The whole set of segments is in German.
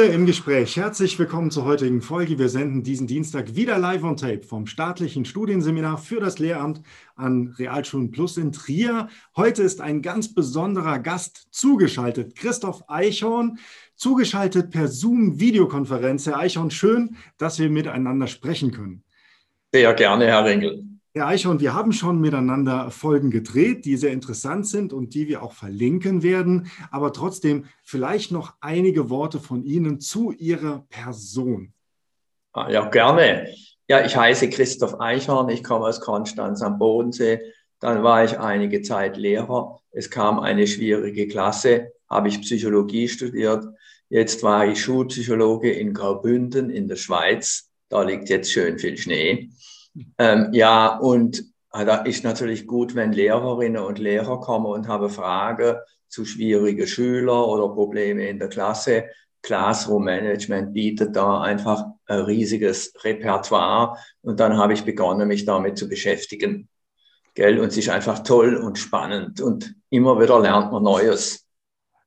Schule im Gespräch. Herzlich willkommen zur heutigen Folge. Wir senden diesen Dienstag wieder live on tape vom staatlichen Studienseminar für das Lehramt an Realschulen Plus in Trier. Heute ist ein ganz besonderer Gast zugeschaltet, Christoph Eichhorn, zugeschaltet per Zoom-Videokonferenz. Herr Eichhorn, schön, dass wir miteinander sprechen können. Sehr gerne, Herr Ringel. Herr Eichhorn, wir haben schon miteinander Folgen gedreht, die sehr interessant sind und die wir auch verlinken werden. Aber trotzdem vielleicht noch einige Worte von Ihnen zu Ihrer Person. Ah, ja, gerne. Ja, ich heiße Christoph Eichhorn, ich komme aus Konstanz am Bodensee. Dann war ich einige Zeit Lehrer. Es kam eine schwierige Klasse, habe ich Psychologie studiert. Jetzt war ich Schulpsychologe in Graubünden in der Schweiz. Da liegt jetzt schön viel Schnee. Ähm, ja, und äh, da ist natürlich gut, wenn Lehrerinnen und Lehrer kommen und haben Fragen zu schwierigen Schülern oder Probleme in der Klasse. Classroom Management bietet da einfach ein riesiges Repertoire. Und dann habe ich begonnen, mich damit zu beschäftigen. Gell? Und es ist einfach toll und spannend und immer wieder lernt man Neues.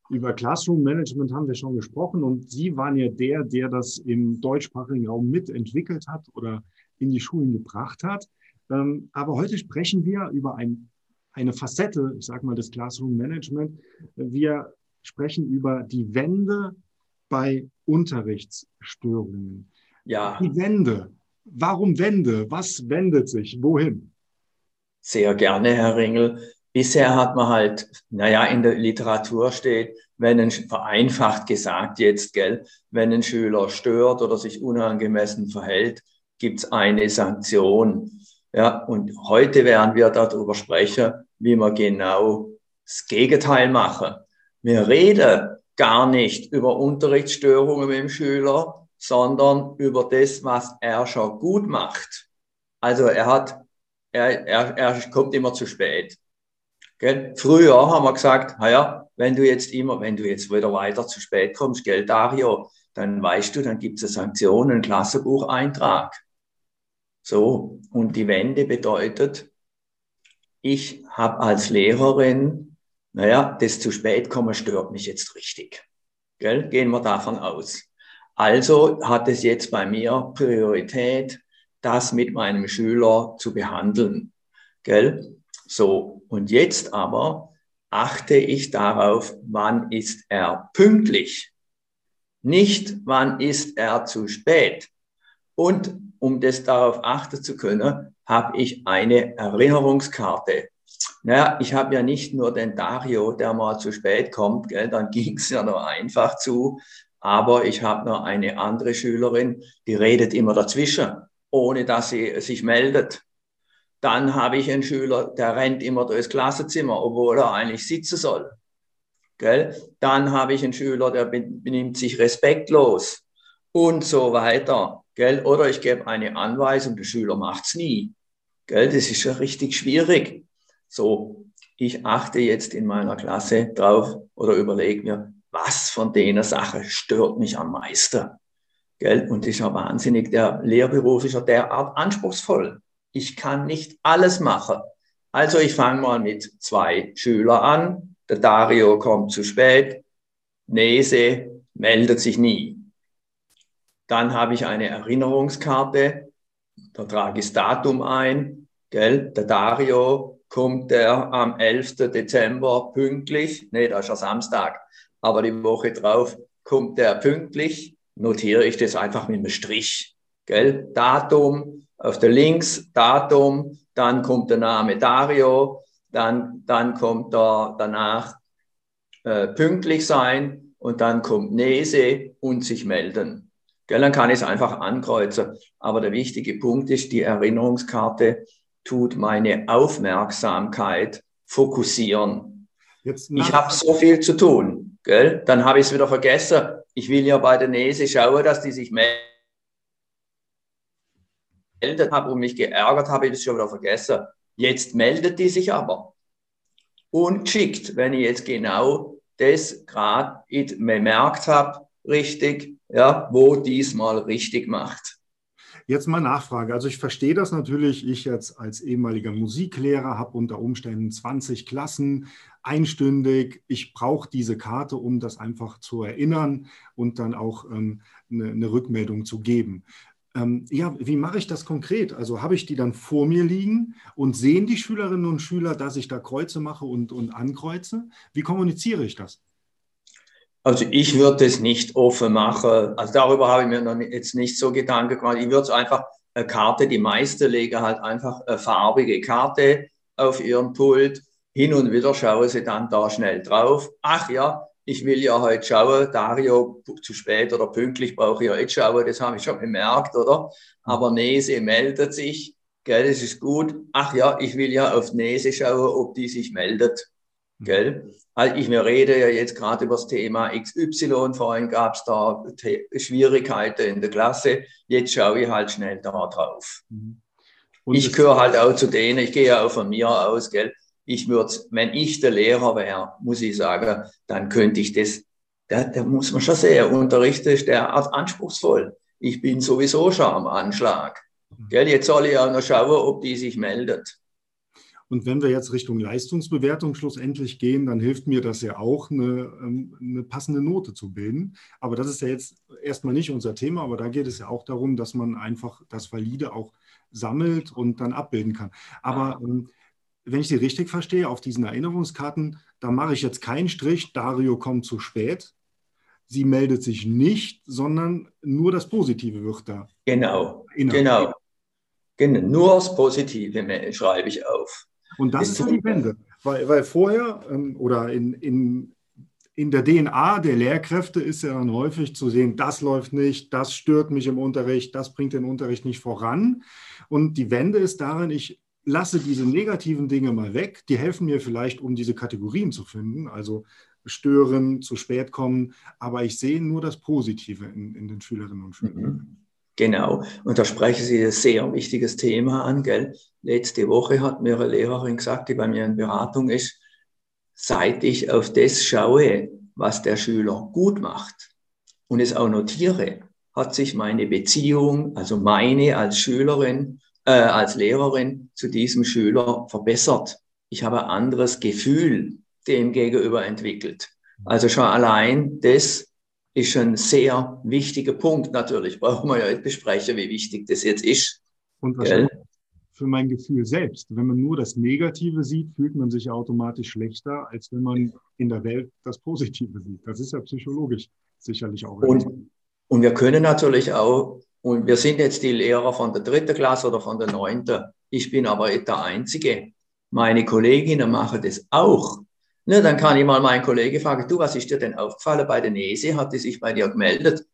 Über Classroom Management haben wir schon gesprochen und Sie waren ja der, der das im deutschsprachigen Raum mitentwickelt hat oder in die Schulen gebracht hat. Ähm, aber heute sprechen wir über ein, eine Facette, ich sage mal, des Classroom Management. Wir sprechen über die Wende bei Unterrichtsstörungen. Ja. Die Wende. Warum Wende? Was wendet sich? Wohin? Sehr gerne, Herr Ringel. Bisher hat man halt, naja, in der Literatur steht, wenn ein, vereinfacht gesagt jetzt, gell, wenn ein Schüler stört oder sich unangemessen verhält, gibt es eine Sanktion. Ja, und heute werden wir darüber sprechen, wie wir genau das Gegenteil machen. Wir reden gar nicht über Unterrichtsstörungen mit dem Schüler, sondern über das, was er schon gut macht. Also er hat, er, er, er kommt immer zu spät. Gell? Früher haben wir gesagt, naja, wenn du jetzt immer, wenn du jetzt wieder weiter zu spät kommst, gell, Dario, dann weißt du, dann gibt es eine Sanktion, einen Klassenbucheintrag. So, und die Wende bedeutet, ich habe als Lehrerin, naja, das zu spät kommen stört mich jetzt richtig. Gell? Gehen wir davon aus. Also hat es jetzt bei mir Priorität, das mit meinem Schüler zu behandeln. Gell? So, und jetzt aber achte ich darauf, wann ist er pünktlich. Nicht, wann ist er zu spät. Und um das darauf achten zu können, habe ich eine Erinnerungskarte. Naja, ich habe ja nicht nur den Dario, der mal zu spät kommt, gell, dann ging es ja nur einfach zu, aber ich habe noch eine andere Schülerin, die redet immer dazwischen, ohne dass sie sich meldet. Dann habe ich einen Schüler, der rennt immer durchs Klassenzimmer, obwohl er eigentlich sitzen soll. Gell? Dann habe ich einen Schüler, der benimmt sich respektlos und so weiter. Gell? Oder ich gebe eine Anweisung, der Schüler macht es nie. Gell? Das ist ja richtig schwierig. So, ich achte jetzt in meiner Klasse drauf oder überlege mir, was von denen Sachen stört mich am meisten. Gell? Und das ist ja wahnsinnig, der Lehrberuf ist ja derart anspruchsvoll. Ich kann nicht alles machen. Also ich fange mal mit zwei Schülern an. Der Dario kommt zu spät. Nese meldet sich nie. Dann habe ich eine Erinnerungskarte, da trage ich das Datum ein. Gell? Der Dario kommt der am 11. Dezember pünktlich, nee, das ist ja Samstag, aber die Woche drauf kommt der pünktlich, notiere ich das einfach mit einem Strich. Gell? Datum, auf der Links Datum, dann kommt der Name Dario, dann, dann kommt da danach äh, pünktlich sein und dann kommt Nese und sich melden. Gell, dann kann ich es einfach ankreuzen. Aber der wichtige Punkt ist, die Erinnerungskarte tut meine Aufmerksamkeit fokussieren. Ich habe so viel zu tun. Gell? Dann habe ich es wieder vergessen. Ich will ja bei der Nese schauen, dass die sich meldet habe und mich geärgert habe, ich das schon wieder vergessen. Jetzt meldet die sich aber. Ungeschickt, wenn ich jetzt genau das gerade bemerkt habe, richtig, ja, wo diesmal richtig macht. Jetzt mal Nachfrage. Also ich verstehe das natürlich. Ich jetzt als ehemaliger Musiklehrer habe unter Umständen 20 Klassen, einstündig. Ich brauche diese Karte, um das einfach zu erinnern und dann auch ähm, eine, eine, Rückmeldung zu geben. Ähm, ja, wie mache ich das konkret? Also habe ich die dann vor mir liegen und sehen die Schülerinnen und Schüler, dass ich da Kreuze mache und, und ankreuze? Wie kommuniziere ich das? Also ich würde es nicht offen machen. Also darüber habe ich mir noch jetzt nicht so Gedanken gemacht. Ich würde es einfach eine Karte, die meisten legen halt einfach eine farbige Karte auf ihren Pult. Hin und wieder schauen sie dann da schnell drauf. Ach ja, ich will ja heute schauen, Dario, zu spät oder pünktlich brauche ich ja jetzt schauen, das habe ich schon bemerkt, oder? Aber Nese meldet sich, gell, das ist gut. Ach ja, ich will ja auf Nese schauen, ob die sich meldet. Gell? Also ich mir rede ja jetzt gerade über das Thema XY, vorhin gab es da Schwierigkeiten in der Klasse, jetzt schaue ich halt schnell da drauf. Mhm. Und ich gehöre halt auch zu denen, ich gehe ja auch von mir aus, gell? Ich würde, wenn ich der Lehrer wäre, muss ich sagen, dann könnte ich das, da, da muss man schon sehen, Unterricht ist derart anspruchsvoll. Ich bin sowieso schon am Anschlag. Mhm. Gell? Jetzt soll ich auch noch schauen, ob die sich meldet. Und wenn wir jetzt Richtung Leistungsbewertung schlussendlich gehen, dann hilft mir das ja auch, eine, ähm, eine, passende Note zu bilden. Aber das ist ja jetzt erstmal nicht unser Thema, aber da geht es ja auch darum, dass man einfach das Valide auch sammelt und dann abbilden kann. Aber ähm, wenn ich Sie richtig verstehe, auf diesen Erinnerungskarten, da mache ich jetzt keinen Strich, Dario kommt zu spät. Sie meldet sich nicht, sondern nur das Positive wird da. Genau, genau. Genau, nur das Positive schreibe ich auf. Und das ist, ist die Wende. Weil, weil vorher ähm, oder in, in, in der DNA der Lehrkräfte ist ja dann häufig zu sehen, das läuft nicht, das stört mich im Unterricht, das bringt den Unterricht nicht voran. Und die Wende ist darin, ich lasse diese negativen Dinge mal weg. Die helfen mir vielleicht, um diese Kategorien zu finden. Also stören, zu spät kommen. Aber ich sehe nur das Positive in, in den Schülerinnen und Schülern. Mhm. Genau. Und da sprechen Sie ein sehr wichtiges Thema an, gell? Letzte Woche hat mir eine Lehrerin gesagt, die bei mir in Beratung ist, seit ich auf das schaue, was der Schüler gut macht und es auch notiere, hat sich meine Beziehung, also meine als Schülerin, äh, als Lehrerin zu diesem Schüler verbessert. Ich habe ein anderes Gefühl dem gegenüber entwickelt. Also schon allein das ist ein sehr wichtiger Punkt natürlich. Brauchen wir ja nicht besprechen, wie wichtig das jetzt ist. Und wahrscheinlich für mein Gefühl selbst. Wenn man nur das Negative sieht, fühlt man sich automatisch schlechter, als wenn man in der Welt das Positive sieht. Das ist ja psychologisch sicherlich auch. Und, und wir können natürlich auch, und wir sind jetzt die Lehrer von der dritten Klasse oder von der neunten. Ich bin aber nicht der Einzige. Meine Kolleginnen machen das auch. Ne, dann kann ich mal meinen Kollegen fragen, du, was ist dir denn aufgefallen bei der Nese? Hat die sich bei dir gemeldet?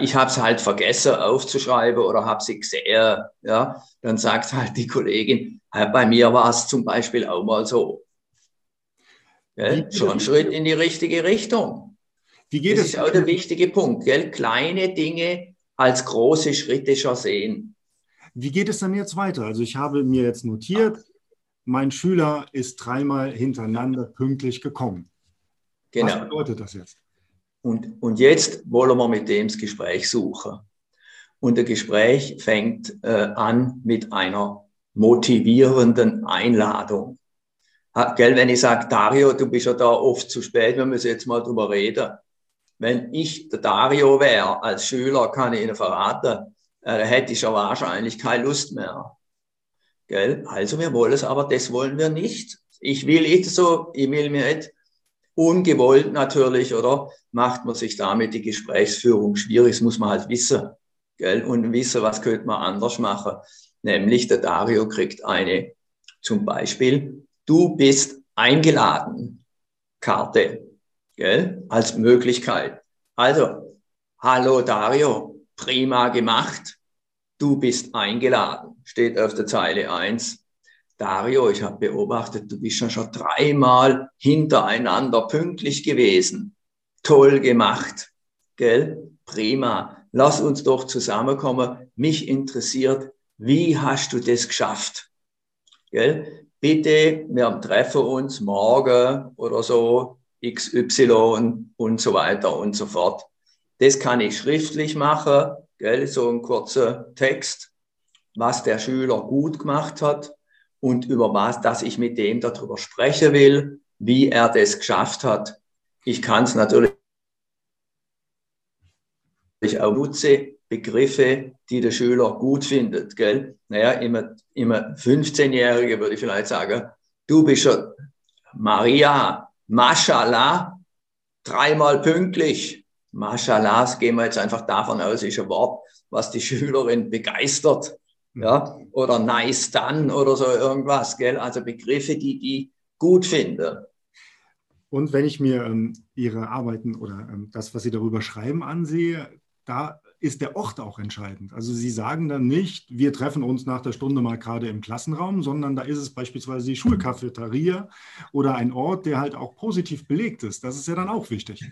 Ich habe es halt vergessen aufzuschreiben oder habe sie gesehen. Ja, dann sagt halt die Kollegin, bei mir war es zum Beispiel auch mal so. Gell? Schon ein Schritt in die richtige Richtung. Wie geht das ist auch der wichtige Punkt. Gell? Kleine Dinge als große Schritte schon sehen. Wie geht es dann jetzt weiter? Also ich habe mir jetzt notiert, mein Schüler ist dreimal hintereinander pünktlich gekommen. Genau. Was bedeutet das jetzt? Und, und jetzt wollen wir mit dem das Gespräch suchen. Und das Gespräch fängt äh, an mit einer motivierenden Einladung. Ha, gell, wenn ich sage, Dario, du bist ja da oft zu spät, wir müssen jetzt mal drüber reden. Wenn ich der Dario wäre als Schüler, kann ich Ihnen verraten, äh, hätte ich ja wahrscheinlich keine Lust mehr. Gell? Also wir wollen es, aber das wollen wir nicht. Ich will nicht so, ich will mir nicht ungewollt natürlich, oder macht man sich damit die Gesprächsführung schwierig, das muss man halt wissen. Gell? Und wissen, was könnte man anders machen. Nämlich der Dario kriegt eine, zum Beispiel, du bist eingeladen, Karte, gell? als Möglichkeit. Also, hallo Dario, prima gemacht du bist eingeladen, steht auf der Zeile 1. Dario, ich habe beobachtet, du bist ja schon dreimal hintereinander pünktlich gewesen. Toll gemacht. Gell? Prima. Lass uns doch zusammenkommen. Mich interessiert, wie hast du das geschafft? Gell? Bitte, wir treffen uns morgen oder so, XY und so weiter und so fort. Das kann ich schriftlich machen gell, so ein kurzer Text, was der Schüler gut gemacht hat und über was, dass ich mit dem darüber sprechen will, wie er das geschafft hat. Ich kann es natürlich auch nutze, Begriffe, die der Schüler gut findet. Gell? Naja, immer, immer 15-Jährige würde ich vielleicht sagen, du bist schon Maria, Mashallah, dreimal pünktlich. Mashallah, gehen wir jetzt einfach davon aus, ist ein Wort, was die Schülerin begeistert. Ja, oder nice done oder so irgendwas, gell? Also Begriffe, die die gut finden. Und wenn ich mir ähm, Ihre Arbeiten oder ähm, das, was Sie darüber schreiben, ansehe, da ist der Ort auch entscheidend. Also Sie sagen dann nicht, wir treffen uns nach der Stunde mal gerade im Klassenraum, sondern da ist es beispielsweise die Schulcafeteria oder ein Ort, der halt auch positiv belegt ist. Das ist ja dann auch wichtig.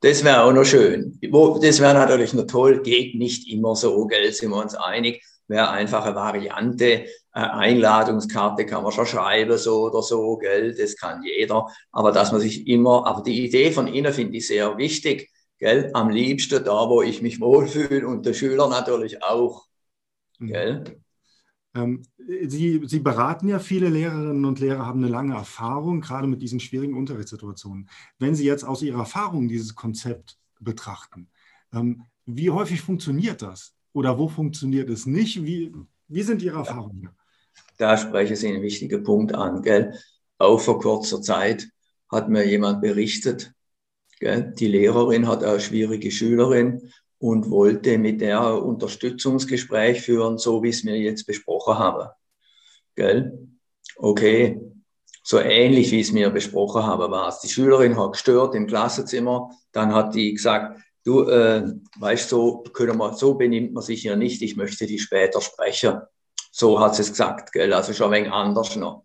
Das wäre auch noch schön. Das wäre natürlich noch toll, geht nicht immer so, gell, sind wir uns einig. Wäre einfach eine Variante. Einladungskarte kann man schon schreiben, so oder so, gell, das kann jeder. Aber dass man sich immer, aber die Idee von Ihnen finde ich sehr wichtig Gell? Am liebsten da, wo ich mich wohlfühle und der Schüler natürlich auch. Mhm. Gell? Ähm, Sie, Sie beraten ja viele Lehrerinnen und Lehrer, haben eine lange Erfahrung, gerade mit diesen schwierigen Unterrichtssituationen. Wenn Sie jetzt aus Ihrer Erfahrung dieses Konzept betrachten, ähm, wie häufig funktioniert das? Oder wo funktioniert es nicht? Wie, wie sind Ihre Erfahrungen? Da sprechen Sie einen wichtigen Punkt an. Gell? Auch vor kurzer Zeit hat mir jemand berichtet, die Lehrerin hat eine schwierige Schülerin und wollte mit der ein Unterstützungsgespräch führen, so wie es mir jetzt besprochen habe. Okay, so ähnlich wie es mir besprochen habe, war es. Die Schülerin hat gestört im Klassenzimmer, dann hat die gesagt, du, äh, weißt so, können wir, so benimmt man sich hier nicht, ich möchte die später sprechen. So hat sie es gesagt, gell? also schon ein wenig anders noch.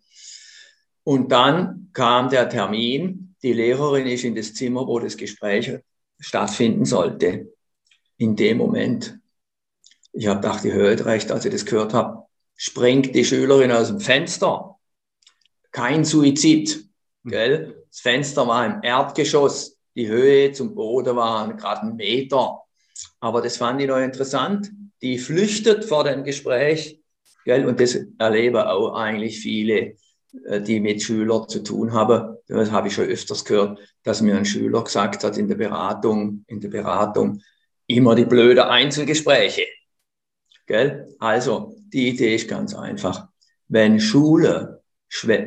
Und dann kam der Termin die Lehrerin ist in das Zimmer, wo das Gespräch stattfinden sollte. In dem Moment, ich habe gedacht, ich höre recht, als ich das gehört habe, springt die Schülerin aus dem Fenster. Kein Suizid. Gell? Das Fenster war im Erdgeschoss. Die Höhe zum Boden waren gerade ein Meter. Aber das fand ich noch interessant. Die flüchtet vor dem Gespräch. Gell? Und das erleben auch eigentlich viele die mit Schülern zu tun haben. Das habe ich schon öfters gehört, dass mir ein Schüler gesagt hat in der Beratung, in der Beratung, immer die blöde Einzelgespräche. Gell? Also, die Idee ist ganz einfach. Wenn Schule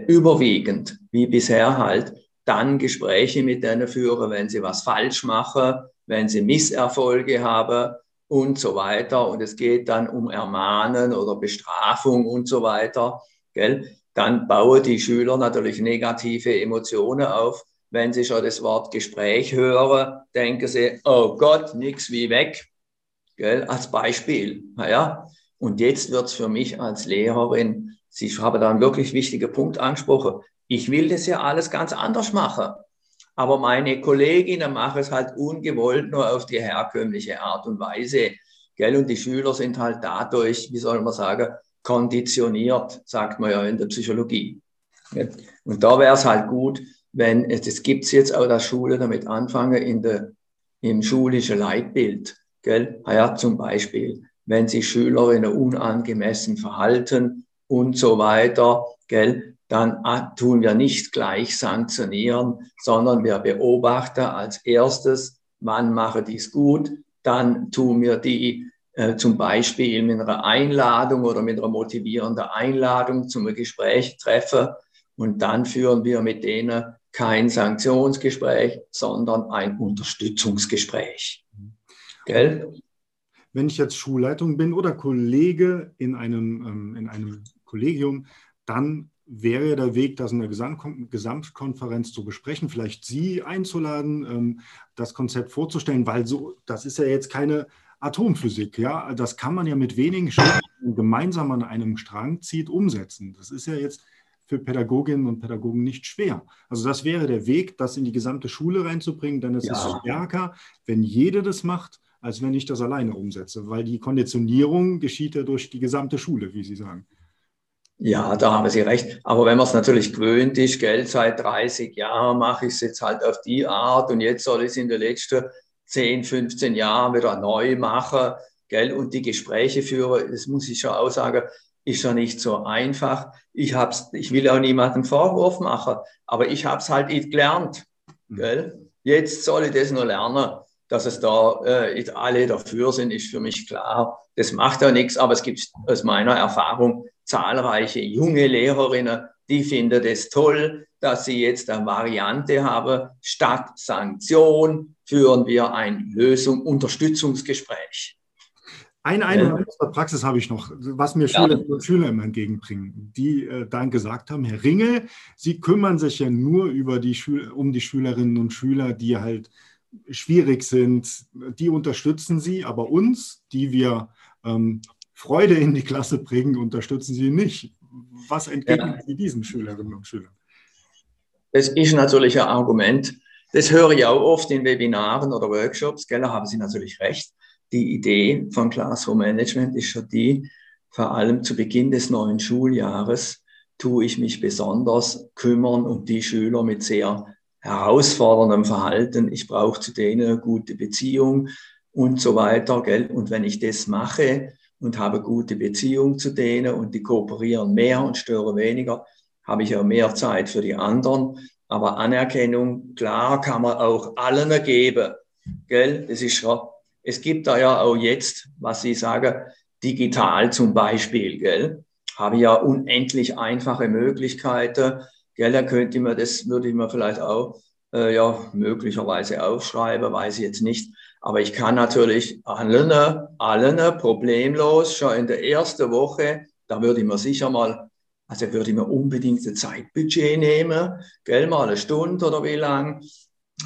überwiegend, wie bisher halt, dann Gespräche mit denen führen, wenn sie was falsch machen, wenn sie Misserfolge haben und so weiter. Und es geht dann um Ermahnen oder Bestrafung und so weiter. Gell? Dann bauen die Schüler natürlich negative Emotionen auf. Wenn sie schon das Wort Gespräch hören, denken sie, oh Gott, nichts wie weg. Gell? Als Beispiel. Naja. Und jetzt wird es für mich als Lehrerin, Sie haben da einen wirklich wichtigen Punkt angesprochen. Ich will das ja alles ganz anders machen. Aber meine Kolleginnen machen es halt ungewollt nur auf die herkömmliche Art und Weise. Gell? Und die Schüler sind halt dadurch, wie soll man sagen, konditioniert, sagt man ja in der Psychologie. Und da wäre es halt gut, wenn, das gibt es jetzt auch, dass Schule damit anfangen, in der, im schulischen Leitbild, gell? Ja, zum Beispiel, wenn sich Schülerinnen unangemessen verhalten und so weiter, gell? dann ah, tun wir nicht gleich sanktionieren, sondern wir beobachten als erstes, wann mache dies gut, dann tun wir die zum Beispiel mit einer Einladung oder mit einer motivierenden Einladung zum Gespräch treffen. Und dann führen wir mit denen kein Sanktionsgespräch, sondern ein Unterstützungsgespräch. Gell? Wenn ich jetzt Schulleitung bin oder Kollege in einem, ähm, in einem Kollegium, dann wäre der Weg, das in der Gesamtkonferenz zu besprechen, vielleicht Sie einzuladen, ähm, das Konzept vorzustellen, weil so, das ist ja jetzt keine Atomphysik, ja, das kann man ja mit wenigen Schritten gemeinsam an einem Strang zieht, umsetzen. Das ist ja jetzt für Pädagoginnen und Pädagogen nicht schwer. Also das wäre der Weg, das in die gesamte Schule reinzubringen, denn es ja. ist stärker, wenn jeder das macht, als wenn ich das alleine umsetze, weil die Konditionierung geschieht ja durch die gesamte Schule, wie Sie sagen. Ja, da haben Sie recht. Aber wenn man es natürlich gewöhnt ist, Geld seit 30 Jahren mache ich es jetzt halt auf die Art und jetzt soll ich es in der letzten 10, 15 Jahren wieder neu machen. gell, und die Gespräche führe, das muss ich schon auch sagen, ist ja nicht so einfach. Ich hab's, ich will auch niemandem Vorwurf machen, aber ich habe es halt nicht gelernt. Mhm. Gell? Jetzt soll ich das nur lernen, dass es da äh, alle dafür sind, ist für mich klar. Das macht auch nichts, aber es gibt aus meiner Erfahrung zahlreiche junge Lehrerinnen, die finden es toll, dass sie jetzt eine Variante haben. Statt Sanktion führen wir ein Lösung, Unterstützungsgespräch. Eine Einwand aus der Praxis habe ich noch, was mir Schülerinnen und Schüler immer entgegenbringen, die äh, dann gesagt haben, Herr Ringel, Sie kümmern sich ja nur über die um die Schülerinnen und Schüler, die halt schwierig sind, die unterstützen Sie, aber uns, die wir ähm, Freude in die Klasse bringen, unterstützen Sie nicht. Was entgegnen ja. Sie diesen Schülerinnen und Schülern? Das ist natürlich ein Argument. Das höre ich auch oft in Webinaren oder Workshops, gell, da haben Sie natürlich recht die Idee von Classroom Management ist schon die, vor allem zu Beginn des neuen Schuljahres tue ich mich besonders kümmern um die Schüler mit sehr herausforderndem Verhalten. Ich brauche zu denen eine gute Beziehung und so weiter. Gell? Und wenn ich das mache und habe gute Beziehung zu denen und die kooperieren mehr und stören weniger, habe ich auch mehr Zeit für die anderen. Aber Anerkennung, klar, kann man auch allen geben. Gell? Das ist schon es gibt da ja auch jetzt, was ich sage, digital zum Beispiel, gell, habe ja unendlich einfache Möglichkeiten. Gell, da könnte man, das würde ich mir vielleicht auch äh, ja, möglicherweise aufschreiben, weiß ich jetzt nicht. Aber ich kann natürlich allen, allen problemlos schon in der ersten Woche, da würde ich mir sicher mal, also würde ich mir unbedingt ein Zeitbudget nehmen, gell, mal eine Stunde oder wie lang,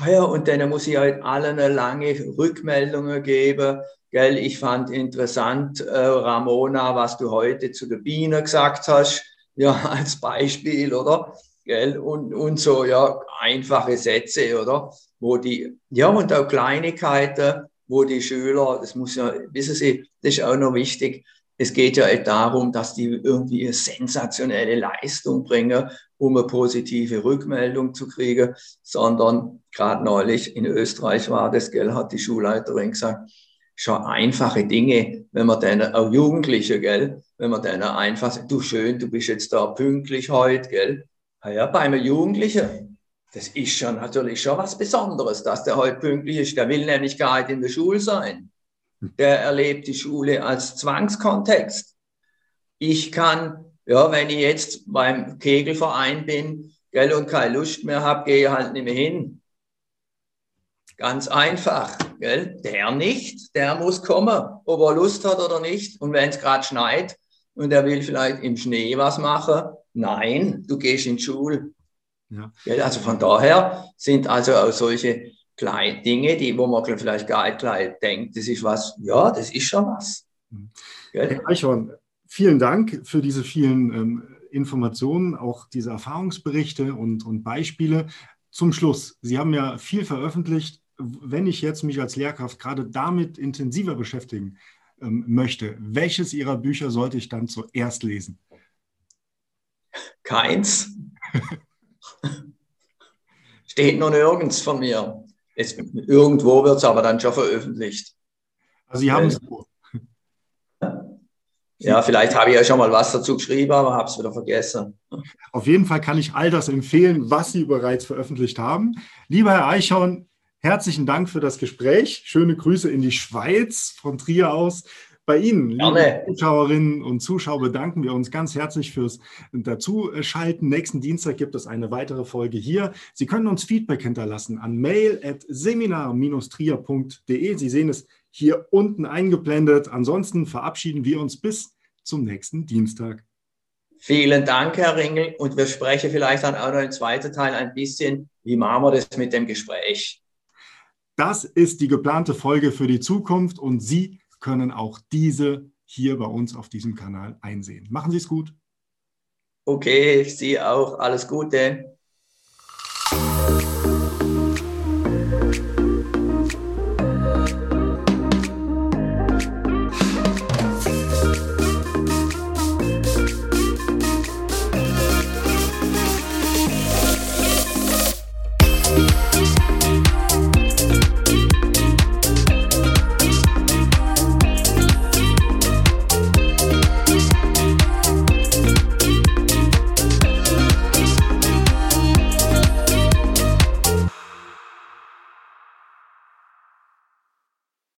ja, und dann muss ich halt allen lange Rückmeldungen geben. Gell, ich fand interessant, äh, Ramona, was du heute zu der Biene gesagt hast, ja, als Beispiel, oder? Gell, und, und so, ja, einfache Sätze, oder? Wo die, ja, und auch Kleinigkeiten, wo die Schüler, das muss ja, wissen Sie, das ist auch noch wichtig, es geht ja nicht darum, dass die irgendwie eine sensationelle Leistung bringen, um eine positive Rückmeldung zu kriegen, sondern gerade neulich in Österreich war das, gell, hat die Schulleiterin gesagt, schon einfache Dinge, wenn man denen, auch Jugendliche, gell, wenn man denen einfach sagt, du schön, du bist jetzt da pünktlich heute, gell. Ja, bei einem Jugendlichen, das ist schon natürlich schon was Besonderes, dass der heute pünktlich ist. Der will nämlich gar nicht in der Schule sein der erlebt die Schule als Zwangskontext. Ich kann, ja, wenn ich jetzt beim Kegelverein bin, gell, und keine Lust mehr habe, gehe ich halt nicht mehr hin. Ganz einfach, gell? Der nicht, der muss kommen, ob er Lust hat oder nicht. Und wenn es gerade schneit und er will vielleicht im Schnee was machen, nein, du gehst in die Schule. Ja. Also von daher sind also auch solche kleine Dinge, die, wo man vielleicht gar nicht gleich denkt, das ist was, ja, das ist schon was. Mhm. Herr Eichhorn, vielen Dank für diese vielen ähm, Informationen, auch diese Erfahrungsberichte und, und Beispiele. Zum Schluss, Sie haben ja viel veröffentlicht. Wenn ich jetzt mich als Lehrkraft gerade damit intensiver beschäftigen ähm, möchte, welches Ihrer Bücher sollte ich dann zuerst lesen? Keins. Steht noch nirgends von mir. Es, irgendwo wird es aber dann schon veröffentlicht. Also Sie haben es Ja, vielleicht habe ich ja schon mal was dazu geschrieben, aber habe es wieder vergessen. Auf jeden Fall kann ich all das empfehlen, was Sie bereits veröffentlicht haben. Lieber Herr Eichhorn, herzlichen Dank für das Gespräch. Schöne Grüße in die Schweiz von Trier aus. Bei Ihnen, liebe Zuschauerinnen und Zuschauer, bedanken wir uns ganz herzlich fürs Dazuschalten. Nächsten Dienstag gibt es eine weitere Folge hier. Sie können uns Feedback hinterlassen an mail.seminar-trier.de. Sie sehen es hier unten eingeblendet. Ansonsten verabschieden wir uns bis zum nächsten Dienstag. Vielen Dank, Herr Ringel. Und wir sprechen vielleicht dann auch noch im zweiten Teil ein bisschen, wie machen wir das mit dem Gespräch. Das ist die geplante Folge für die Zukunft und Sie können auch diese hier bei uns auf diesem Kanal einsehen. Machen Sie es gut. Okay, Sie auch. Alles Gute.